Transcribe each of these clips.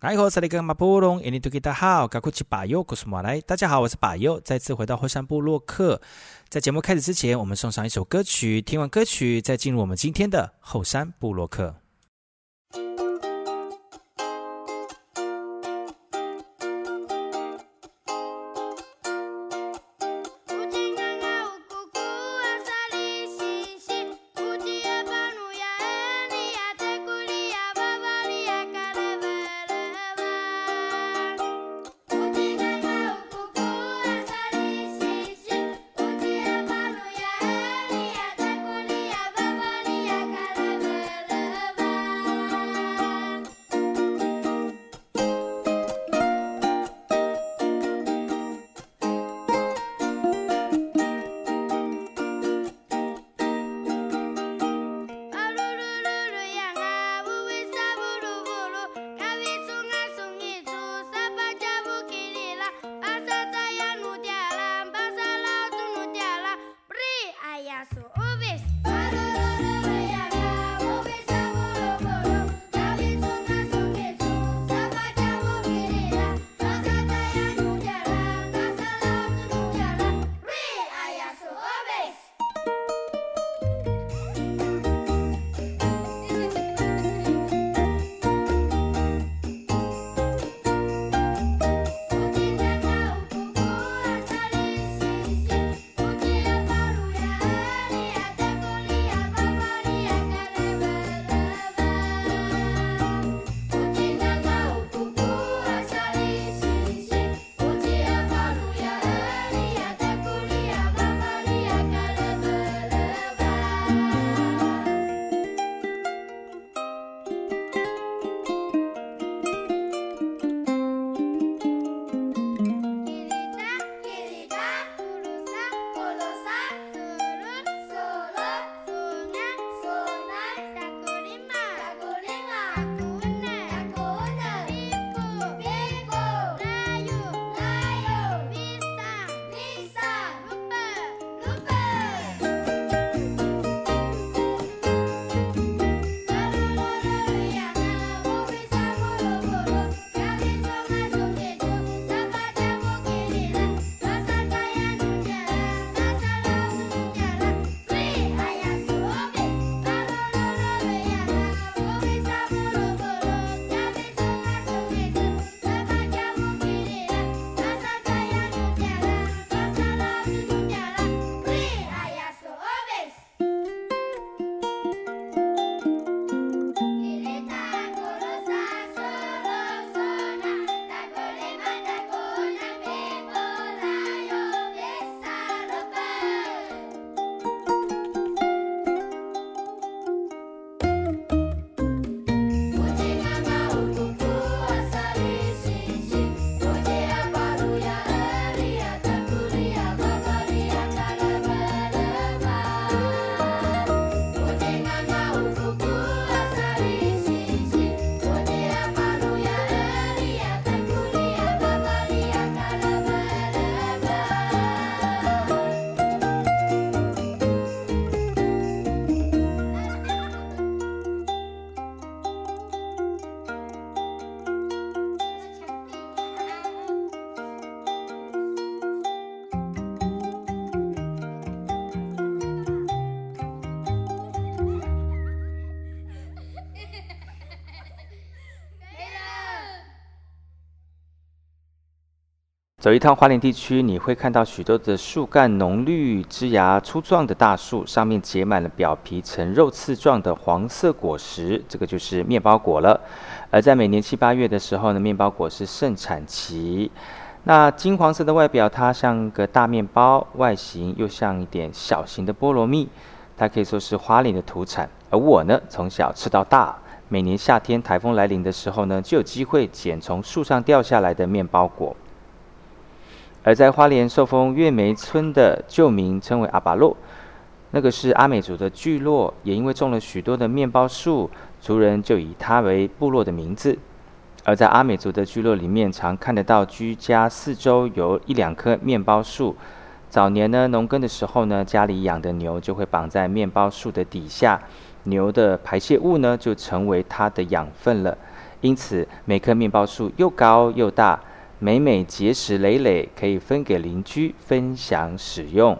哎吼，萨利格马布隆，印尼土吉达好，噶库奇巴尤，古苏马来。大家好，我是巴尤，再次回到后山部落客。在节目开始之前，我们送上一首歌曲，听完歌曲再进入我们今天的后山部落客。走一趟花莲地区，你会看到许多的树干浓绿、枝芽粗壮的大树，上面结满了表皮呈肉刺状的黄色果实，这个就是面包果了。而在每年七八月的时候呢，面包果是盛产期。那金黄色的外表，它像个大面包，外形又像一点小型的菠萝蜜，它可以说是花莲的土产。而我呢，从小吃到大，每年夏天台风来临的时候呢，就有机会捡从树上掉下来的面包果。而在花莲寿丰月梅村的旧名称为阿巴洛，那个是阿美族的聚落，也因为种了许多的面包树，族人就以它为部落的名字。而在阿美族的聚落里面，常看得到居家四周有一两棵面包树。早年呢，农耕的时候呢，家里养的牛就会绑在面包树的底下，牛的排泄物呢就成为它的养分了。因此，每棵面包树又高又大。每每结实累累，可以分给邻居分享使用。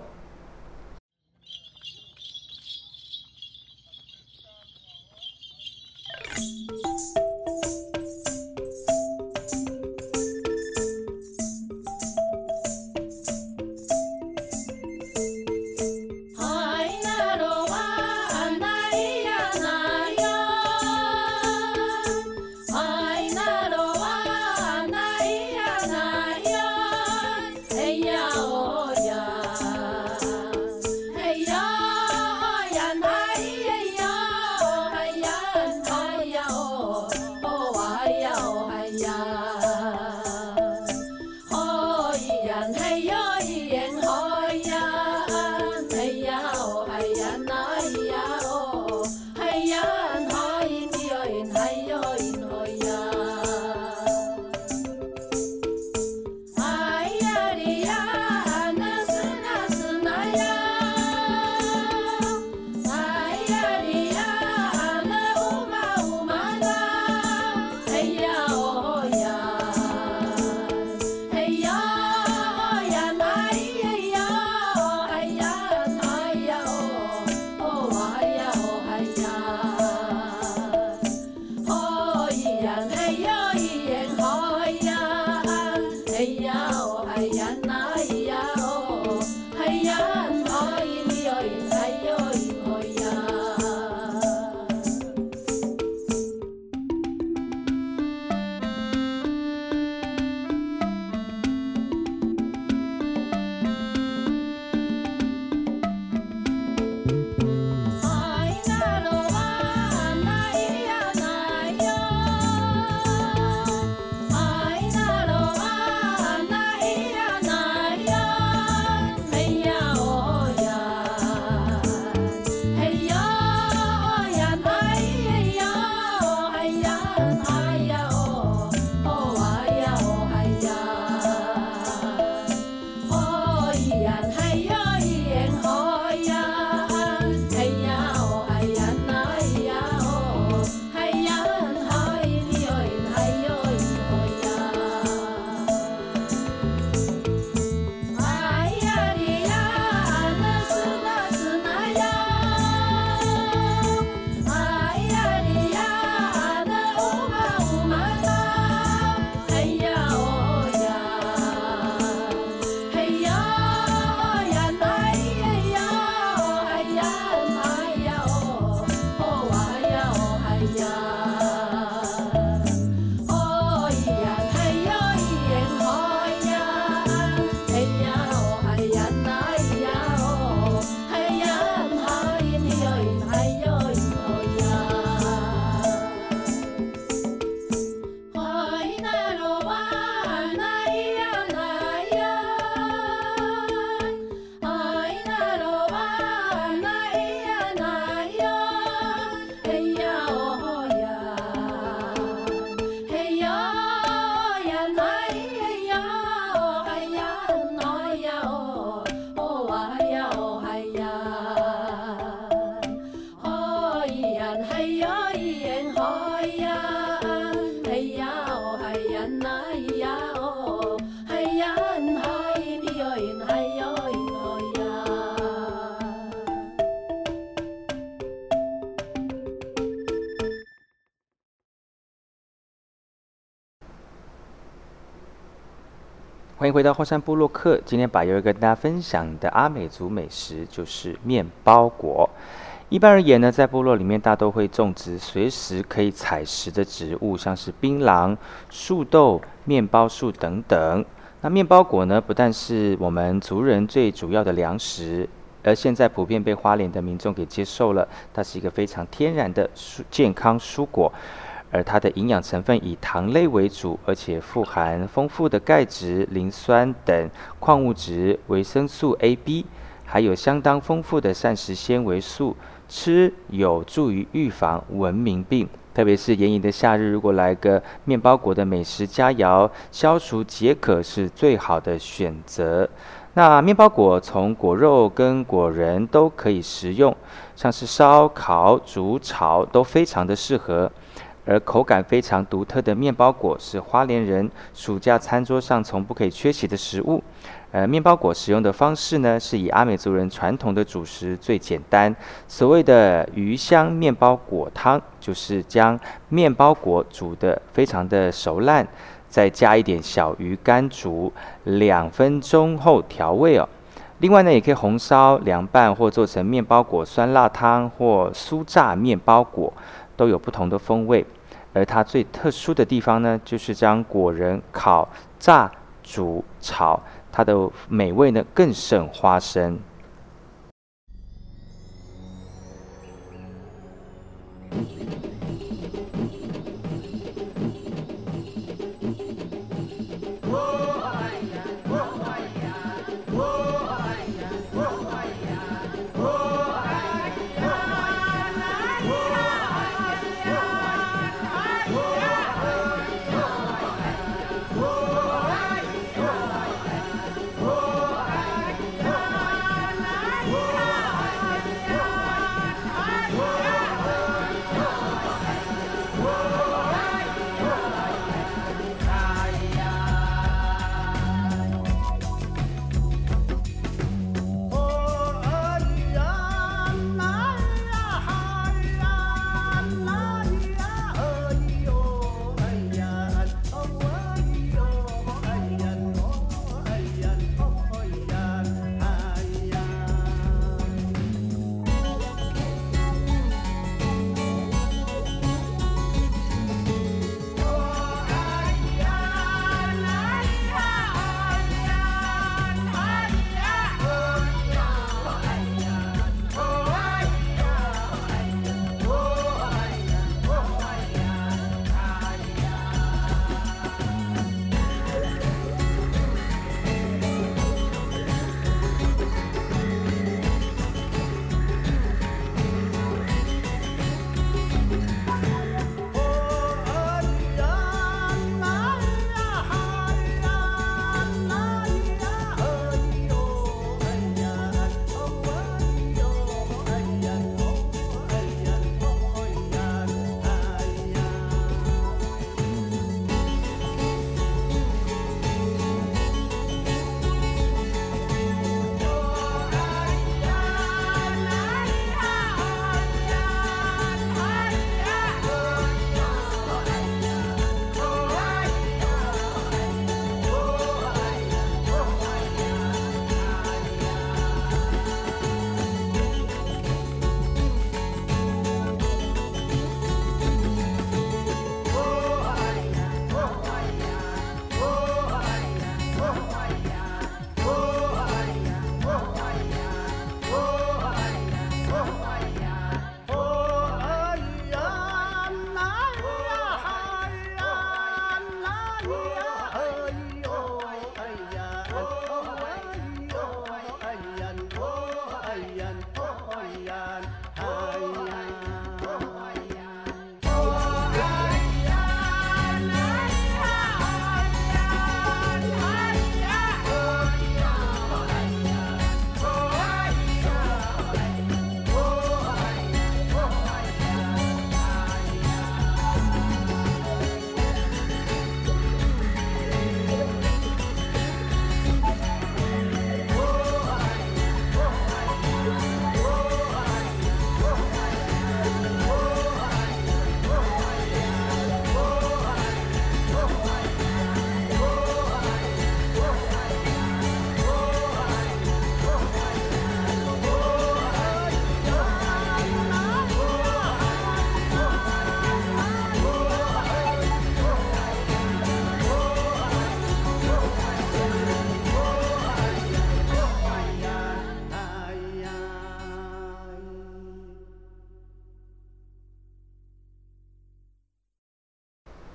night. 欢迎回到后山部落客。今天把要跟大家分享的阿美族美食就是面包果。一般而言呢，在部落里面大都会种植随时可以采食的植物，像是槟榔、树豆、面包树等等。那面包果呢，不但是我们族人最主要的粮食，而现在普遍被花莲的民众给接受了。它是一个非常天然的蔬健康蔬果。而它的营养成分以糖类为主，而且富含丰富的钙质、磷酸等矿物质、维生素 A、B，还有相当丰富的膳食纤维素，吃有助于预防文明病。特别是炎炎的夏日，如果来个面包果的美食佳肴，消除解渴是最好的选择。那面包果从果肉跟果仁都可以食用，像是烧烤、煮炒都非常的适合。而口感非常独特的面包果是花莲人暑假餐桌上从不可以缺席的食物。呃，面包果使用的方式呢，是以阿美族人传统的主食最简单，所谓的鱼香面包果汤，就是将面包果煮得非常的熟烂，再加一点小鱼干煮两分钟后调味哦。另外呢，也可以红烧、凉拌或做成面包果酸辣汤或酥炸面包果，都有不同的风味。而它最特殊的地方呢，就是将果仁烤、炸、煮、炒，它的美味呢更胜花生。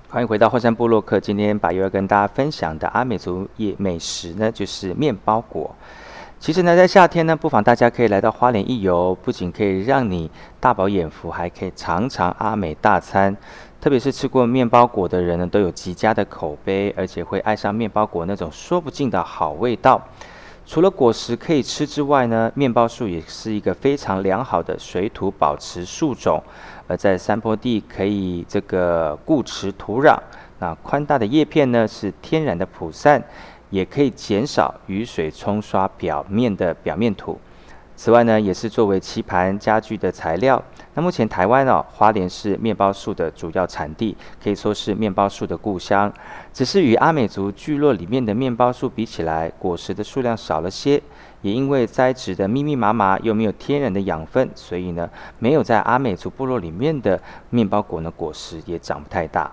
欢迎回到后山部落客。今天把又要跟大家分享的阿美族夜美食呢，就是面包果。其实呢，在夏天呢，不妨大家可以来到花莲一游，不仅可以让你大饱眼福，还可以尝尝阿美大餐。特别是吃过面包果的人呢，都有极佳的口碑，而且会爱上面包果那种说不尽的好味道。除了果实可以吃之外呢，面包树也是一个非常良好的水土保持树种，而在山坡地可以这个固持土壤。那宽大的叶片呢，是天然的蒲扇，也可以减少雨水冲刷表面的表面土。此外呢，也是作为棋盘家具的材料。那目前台湾哦，花莲是面包树的主要产地，可以说是面包树的故乡。只是与阿美族聚落里面的面包树比起来，果实的数量少了些，也因为栽植的密密麻麻，又没有天然的养分，所以呢，没有在阿美族部落里面的面包果呢，果实也长不太大。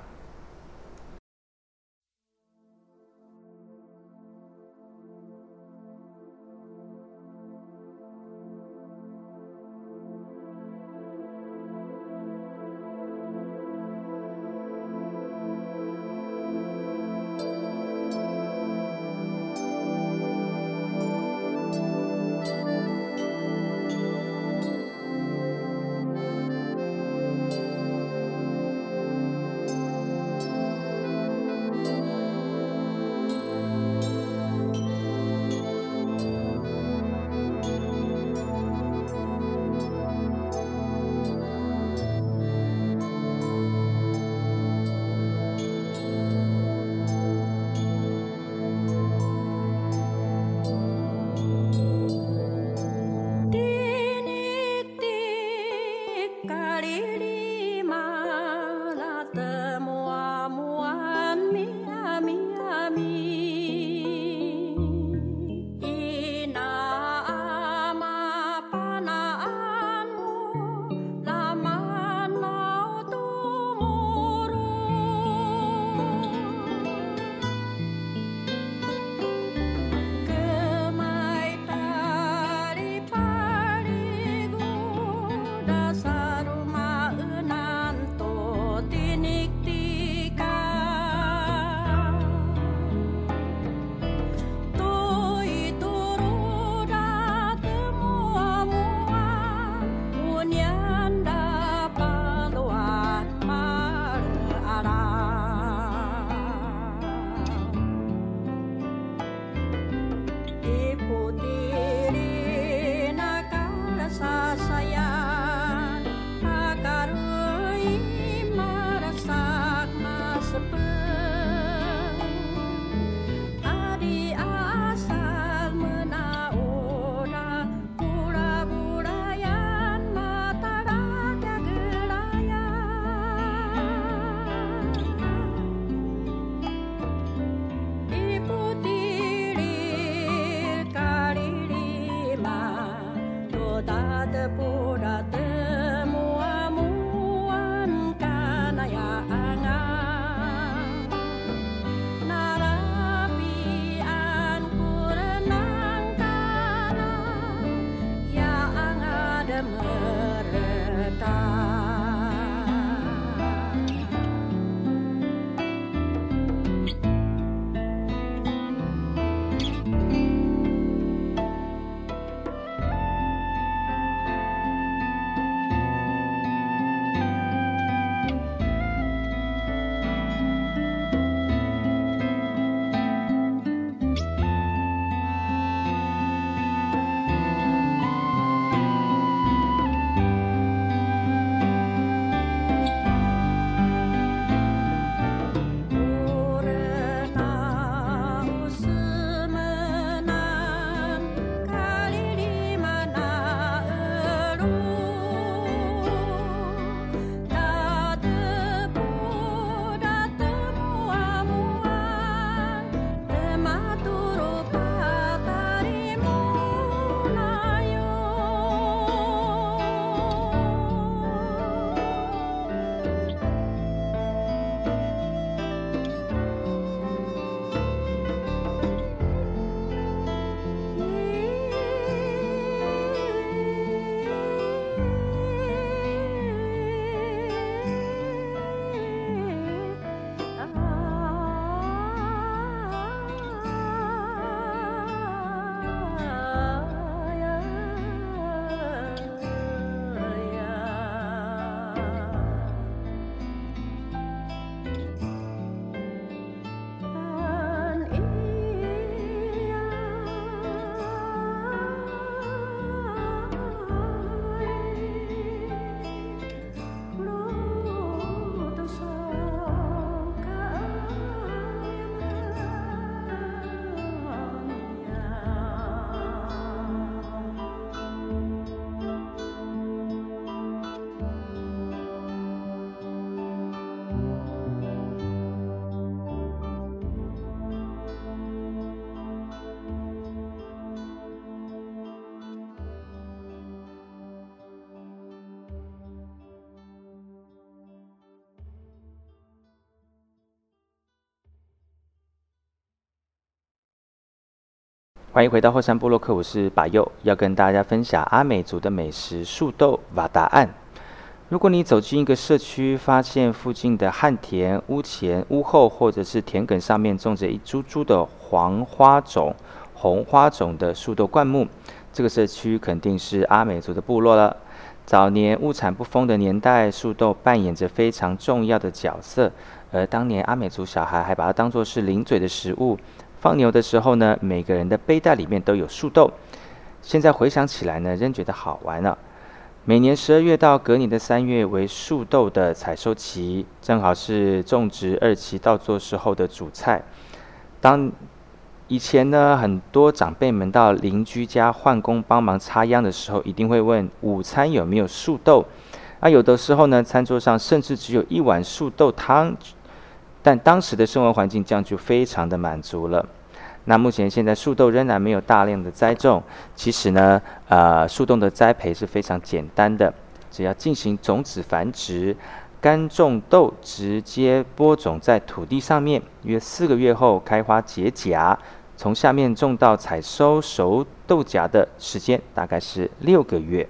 欢迎回到后山部落客，我是把佑，要跟大家分享阿美族的美食树豆瓦达案。如果你走进一个社区，发现附近的旱田、屋前、屋后或者是田埂上面种着一株株的黄花种、红花种的树豆灌木，这个社区肯定是阿美族的部落了。早年物产不丰的年代，树豆扮演着非常重要的角色，而当年阿美族小孩还把它当作是零嘴的食物。放牛的时候呢，每个人的背带里面都有树豆。现在回想起来呢，仍觉得好玩了。每年十二月到隔年的三月为树豆的采收期，正好是种植二期稻作时候的主菜。当以前呢，很多长辈们到邻居家换工帮忙插秧的时候，一定会问午餐有没有树豆。啊，有的时候呢，餐桌上甚至只有一碗树豆汤。但当时的生活环境这样就非常的满足了。那目前现在树豆仍然没有大量的栽种，其实呢，呃，树豆的栽培是非常简单的，只要进行种子繁殖，干种豆直接播种在土地上面，约四个月后开花结荚，从下面种到采收熟豆荚的时间大概是六个月。